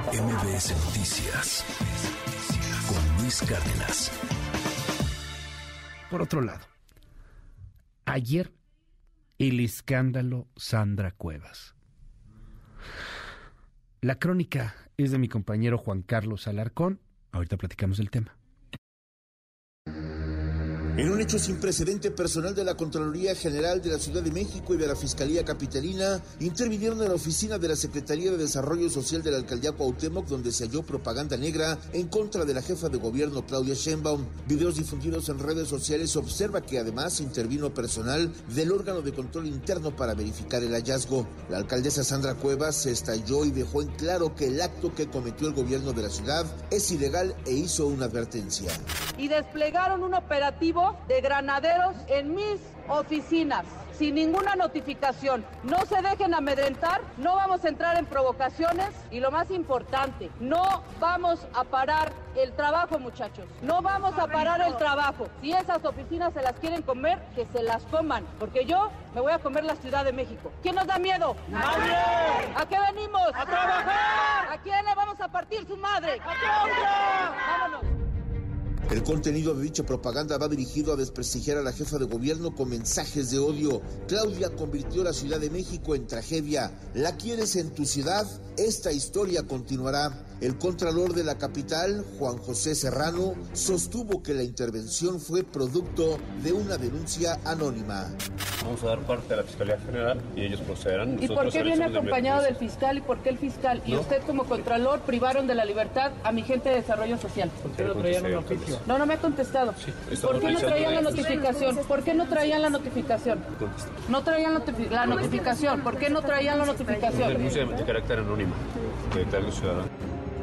MBS Noticias con Luis Cárdenas. Por otro lado, ayer el escándalo Sandra Cuevas. La crónica es de mi compañero Juan Carlos Alarcón. Ahorita platicamos el tema. En un hecho sin precedente, personal de la Contraloría General de la Ciudad de México y de la Fiscalía Capitalina intervinieron en la oficina de la Secretaría de Desarrollo Social de la Alcaldía Cuauhtémoc, donde se halló propaganda negra en contra de la jefa de gobierno Claudia Sheinbaum. Videos difundidos en redes sociales observa que además intervino personal del órgano de control interno para verificar el hallazgo. La alcaldesa Sandra Cuevas se estalló y dejó en claro que el acto que cometió el gobierno de la ciudad es ilegal e hizo una advertencia. Y desplegaron un operativo de granaderos en mis oficinas sin ninguna notificación. No se dejen amedrentar, no vamos a entrar en provocaciones y lo más importante, no vamos a parar el trabajo, muchachos. No vamos a parar el trabajo. Si esas oficinas se las quieren comer, que se las coman, porque yo me voy a comer la Ciudad de México. ¿Quién nos da miedo? ¡Nadie! ¿A qué venimos? ¡A trabajar! ¿A quién le vamos a partir su madre? ¡A Claudia! ¡Vámonos! El contenido de dicha propaganda va dirigido a desprestigiar a la jefa de gobierno con mensajes de odio. Claudia convirtió la Ciudad de México en tragedia. ¿La quieres en tu ciudad? Esta historia continuará. El contralor de la capital, Juan José Serrano, sostuvo que la intervención fue producto de una denuncia anónima. Vamos a dar parte a la Fiscalía General y ellos procederán. ¿Y por qué viene acompañado del fiscal y por qué el fiscal y usted como contralor privaron de la libertad a mi gente de desarrollo social? ¿Por qué no traían un oficio? No, no me ha contestado. ¿Por qué no traían la notificación? ¿Por qué no traían la notificación? No traían la notificación. ¿Por qué no traían la notificación? Denuncia de carácter anónimo de tal ciudadano.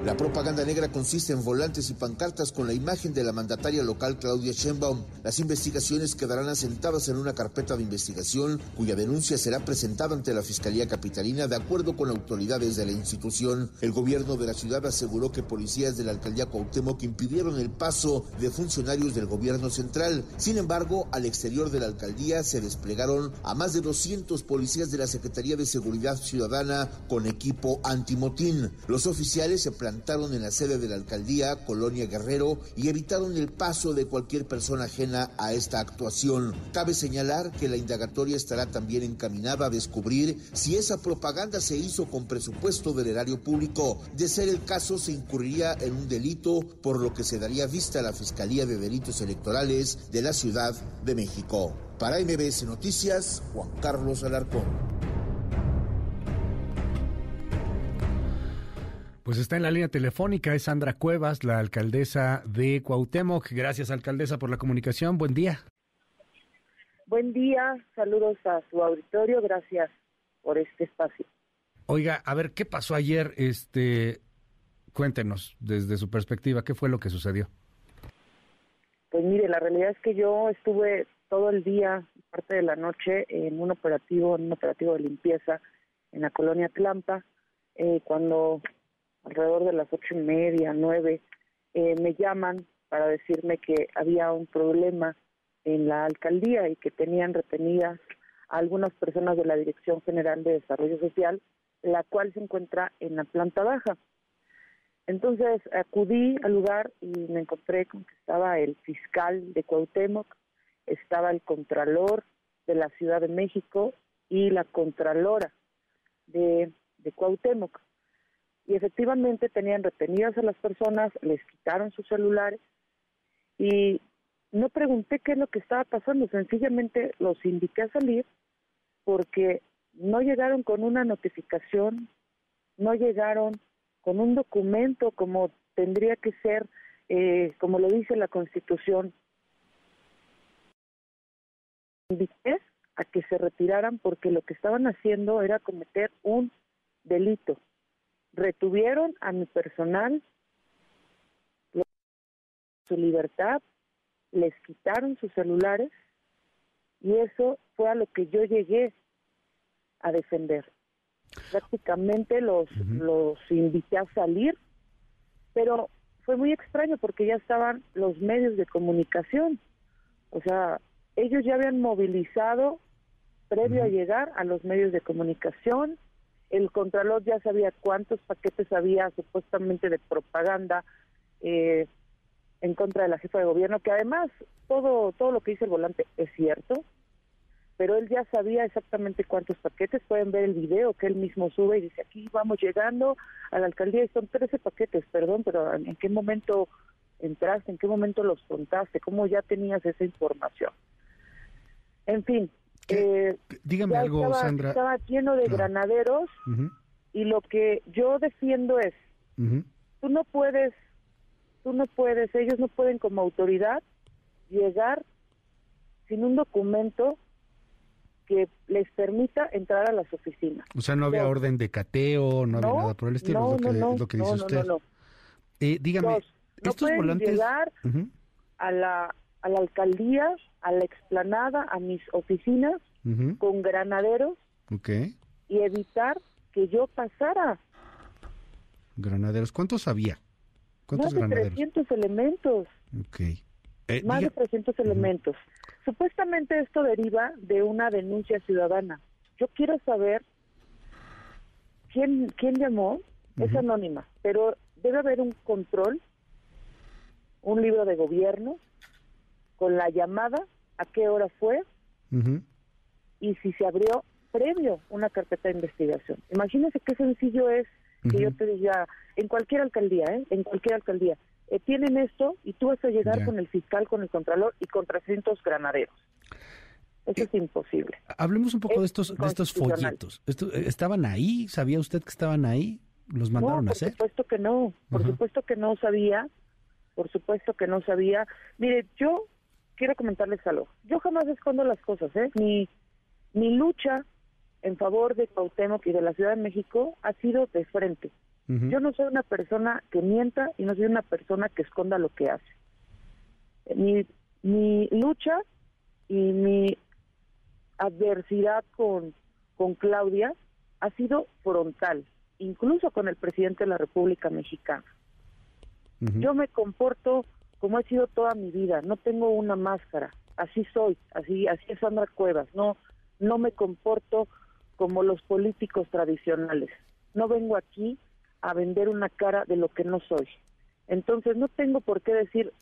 La propaganda negra consiste en volantes y pancartas con la imagen de la mandataria local Claudia Sheinbaum. Las investigaciones quedarán asentadas en una carpeta de investigación cuya denuncia será presentada ante la Fiscalía Capitalina de acuerdo con autoridades de la institución. El gobierno de la ciudad aseguró que policías de la alcaldía Cuauhtémoc impidieron el paso de funcionarios del gobierno central. Sin embargo, al exterior de la alcaldía se desplegaron a más de 200 policías de la Secretaría de Seguridad Ciudadana con equipo antimotín. Los oficiales se en la sede de la alcaldía Colonia Guerrero y evitaron el paso de cualquier persona ajena a esta actuación. Cabe señalar que la indagatoria estará también encaminada a descubrir si esa propaganda se hizo con presupuesto del erario público. De ser el caso, se incurriría en un delito, por lo que se daría vista a la Fiscalía de Delitos Electorales de la Ciudad de México. Para MBS Noticias, Juan Carlos Alarcón. Pues está en la línea telefónica, es Sandra Cuevas, la alcaldesa de Cuauhtémoc. Gracias, alcaldesa, por la comunicación. Buen día. Buen día, saludos a su auditorio, gracias por este espacio. Oiga, a ver, ¿qué pasó ayer? Este, cuéntenos desde su perspectiva, ¿qué fue lo que sucedió? Pues mire, la realidad es que yo estuve todo el día, parte de la noche, en un operativo, en un operativo de limpieza en la colonia Tlampa, eh, cuando alrededor de las ocho y media, nueve, eh, me llaman para decirme que había un problema en la alcaldía y que tenían retenidas a algunas personas de la Dirección General de Desarrollo Social, la cual se encuentra en la planta baja. Entonces acudí al lugar y me encontré con que estaba el fiscal de Cuauhtémoc, estaba el contralor de la Ciudad de México y la contralora de, de Cuauhtémoc y efectivamente tenían retenidas a las personas, les quitaron sus celulares y no pregunté qué es lo que estaba pasando, sencillamente los invité a salir porque no llegaron con una notificación, no llegaron con un documento como tendría que ser, eh, como lo dice la Constitución. Invité a que se retiraran porque lo que estaban haciendo era cometer un delito retuvieron a mi personal, su libertad, les quitaron sus celulares y eso fue a lo que yo llegué a defender. Prácticamente los, los invité a salir, pero fue muy extraño porque ya estaban los medios de comunicación. O sea, ellos ya habían movilizado previo a llegar a los medios de comunicación, el Contralor ya sabía cuántos paquetes había supuestamente de propaganda eh, en contra de la jefa de gobierno, que además todo, todo lo que dice el volante es cierto, pero él ya sabía exactamente cuántos paquetes. Pueden ver el video que él mismo sube y dice, aquí vamos llegando a la alcaldía y son 13 paquetes, perdón, pero ¿en qué momento entraste? ¿En qué momento los contaste? ¿Cómo ya tenías esa información? En fin. Eh, dígame algo, estaba, Sandra. Estaba lleno de granaderos y lo que yo defiendo es, tú no puedes, tú no puedes, ellos no pueden como autoridad llegar sin un documento que les permita entrar a las oficinas. O sea, no había orden de cateo, no, había nada por el estilo, no, es, lo que, no, es lo que dice usted. Eh, dígame, no estos pueden volantes... llegar a, la, a la alcaldía, a la explanada, a mis oficinas, con granaderos okay. y evitar que yo pasara. Granaderos, ¿cuántos había? ¿Cuántos Más de granaderos? 300 elementos. Okay. Eh, Más diga- de 300 elementos. Supuestamente esto deriva de una denuncia ciudadana. Yo quiero saber quién, quién llamó, es anónima, pero debe haber un control, un libro de gobierno, con la llamada, a qué hora fue y si se abrió previo una carpeta de investigación. Imagínese qué sencillo es que yo te diga, en cualquier alcaldía, ¿eh? en cualquier alcaldía, eh, tienen esto y tú vas a llegar con el fiscal, con el contralor y con 300 granaderos. Eso Eh, es imposible. Hablemos un poco Es de estos, de estos folletos. Esto- eh, ¿Estaban ahí? ¿Sabía usted que estaban ahí? ¿Los mandaron no, a por hacer? supuesto que no, por supuesto que no sabía, por supuesto que no sabía. Mire, yo quiero comentarles algo. Yo jamás escondo las cosas, ¿eh? Mi, mi lucha en favor de Cuauhtémoc y de la Ciudad de México ha sido de frente. Yo no soy una persona que mienta y no soy una persona que esconda lo que hace. Mi, mi lucha y mi adversidad con, con Claudia ha sido frontal, incluso con el presidente de la República Mexicana. Yo me comporto como he sido toda mi vida, no tengo una máscara, así soy, así así es Sandra Cuevas, no no me comporto como los políticos tradicionales. No vengo aquí a vender una cara de lo que no soy. Entonces no tengo por qué decir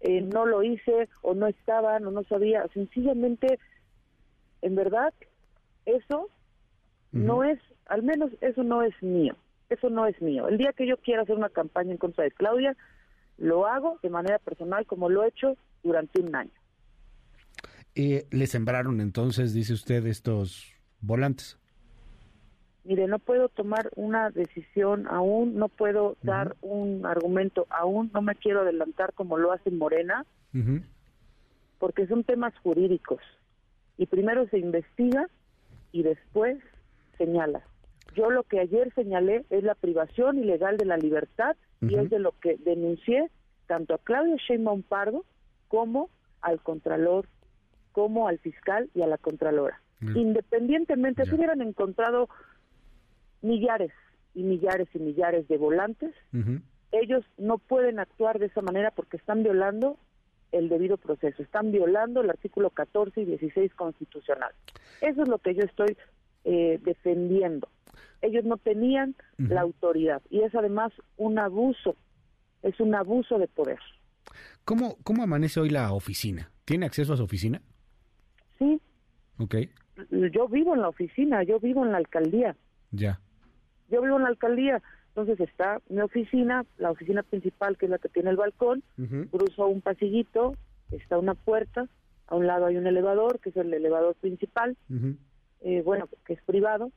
eh, no lo hice o no estaban o no sabía, sencillamente en verdad eso no es, al menos eso no es mío, eso no es mío. El día que yo quiera hacer una campaña en contra de Claudia, lo hago de manera personal como lo he hecho durante un año. Eh, ¿Le sembraron entonces, dice usted, estos volantes? Mire, no puedo tomar una decisión aún, no puedo dar un argumento aún, no me quiero adelantar como lo hace Morena, porque son temas jurídicos. Y primero se investiga y después señala. Yo lo que ayer señalé es la privación ilegal de la libertad y es de lo que denuncié tanto a Claudio Sheinbaum Pardo como al Contralor, como al fiscal y a la Contralora. Independientemente, si hubieran encontrado millares y millares y millares de volantes, ellos no pueden actuar de esa manera porque están violando el debido proceso, están violando el artículo 14 y 16 constitucional. Eso es lo que yo estoy eh, defendiendo. Ellos no tenían la autoridad y es además un abuso, es un abuso de poder. ¿Cómo, ¿Cómo amanece hoy la oficina? ¿Tiene acceso a su oficina? Sí, Ok, yo vivo en la oficina, yo vivo en la alcaldía. ya. yo vivo en la alcaldía, entonces está mi oficina, la oficina principal que es la que tiene el balcón, cruzo un pasillito, está una puerta, a un lado hay un elevador, que es el elevador principal, eh, bueno, que es privado,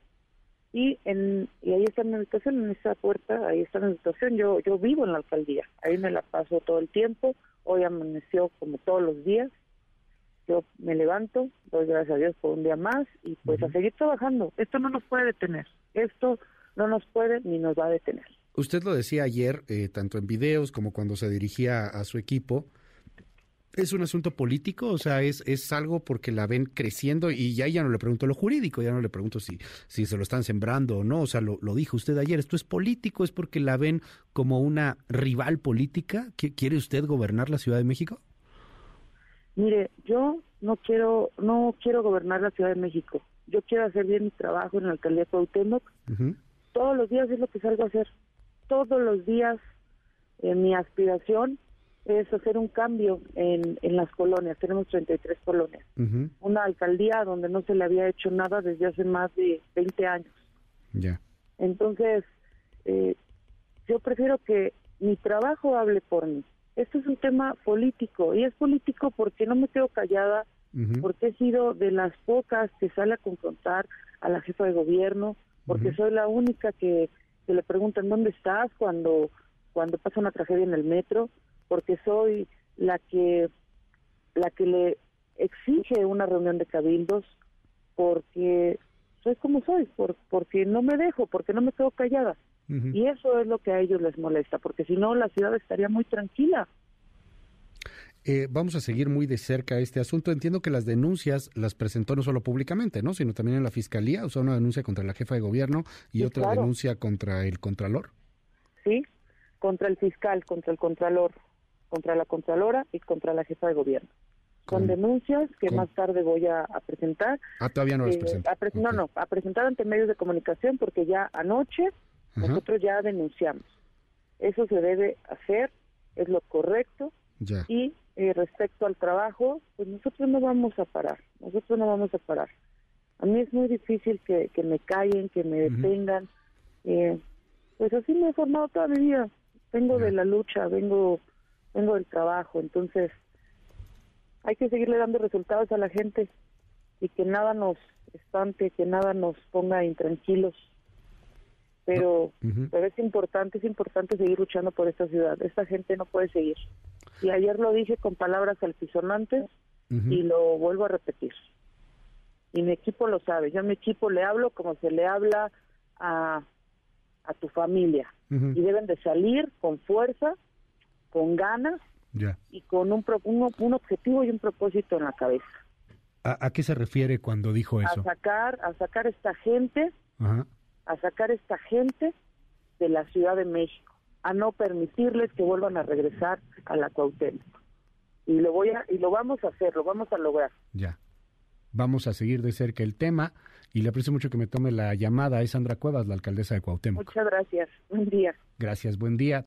y en y ahí está mi habitación, en esa puerta, ahí está mi habitación, yo, yo vivo en la alcaldía, ahí me la paso todo el tiempo, hoy amaneció como todos los días, yo me levanto, doy gracias a Dios por un día más, y pues a seguir trabajando, esto no nos puede detener, esto no nos puede ni nos va a detener. Usted lo decía ayer, eh, tanto en videos como cuando se dirigía a su equipo. ¿Es un asunto político? O sea, ¿es, es algo porque la ven creciendo? Y ya, ya no le pregunto lo jurídico, ya no le pregunto si, si se lo están sembrando o no. O sea, lo, lo dijo usted ayer, ¿esto es político? ¿Es porque la ven como una rival política? ¿Qui- ¿Quiere usted gobernar la Ciudad de México? Mire, yo no quiero, no quiero gobernar la Ciudad de México. yo quiero hacer bien mi trabajo en la alcaldía de Cuauhtémoc. Todos los días es lo que salgo a hacer. Todos los días eh, mi aspiración es hacer un cambio en, en las colonias. Tenemos 33 colonias. Una alcaldía donde no se le había hecho nada desde hace más de 20 años. Ya. Entonces, eh, yo prefiero que mi trabajo hable por mí. Esto es un tema político y es político porque no me quedo callada, porque he sido de las pocas que sale a confrontar a la jefa de gobierno, porque soy la única que, que le preguntan dónde estás cuando cuando pasa una tragedia en el metro, porque soy la que la que le exige una reunión de cabildos, porque soy como soy, por, porque no me dejo, porque no me quedo callada. Y eso es lo que a ellos les molesta, porque si no la ciudad estaría muy tranquila. Eh, vamos a seguir muy de cerca este asunto. Entiendo que las denuncias las presentó no solo públicamente, ¿no? Sino también en la fiscalía. O sea, una denuncia contra la jefa de gobierno y otra denuncia contra el contralor. Sí, contra el fiscal, contra el contralor, contra la contralora y contra la jefa de gobierno. Son denuncias que más tarde voy a, presentar. Ah, todavía no las eh, No, no, a presentar ante medios de comunicación porque ya anoche nosotros ya denunciamos. Eso se debe hacer, es lo correcto. Y eh, respecto al trabajo, pues nosotros no vamos a parar, nosotros no vamos a parar. A mí es muy difícil que, me callen, que me detengan. Eh, pues así me he formado toda mi vida. Vengo de la lucha, vengo, vengo del trabajo, entonces hay que seguirle dando resultados a la gente y que nada nos espante, que nada nos ponga intranquilos pero, pero es importante, es importante seguir luchando por esta ciudad. Esta gente no puede seguir. Y ayer lo dije con palabras altisonantes y lo vuelvo a repetir. Y mi equipo lo sabe. Yo a mi equipo le hablo como se le habla a, a tu familia. Y deben de salir con fuerza, con ganas y con un, un, un, objetivo y un propósito en la cabeza. ¿A, qué se refiere cuando dijo eso? A sacar, a sacar esta gente a sacar esta gente de la Ciudad de México, a no permitirles que vuelvan a regresar a la Cuauhtémoc. Y lo voy a y lo vamos a hacer, lo vamos a lograr. Ya. Vamos a seguir de cerca el tema y le aprecio mucho que me tome la llamada. Es Sandra Cuevas, la alcaldesa de Cuauhtémoc. Muchas gracias. Buen día. Gracias, buen día.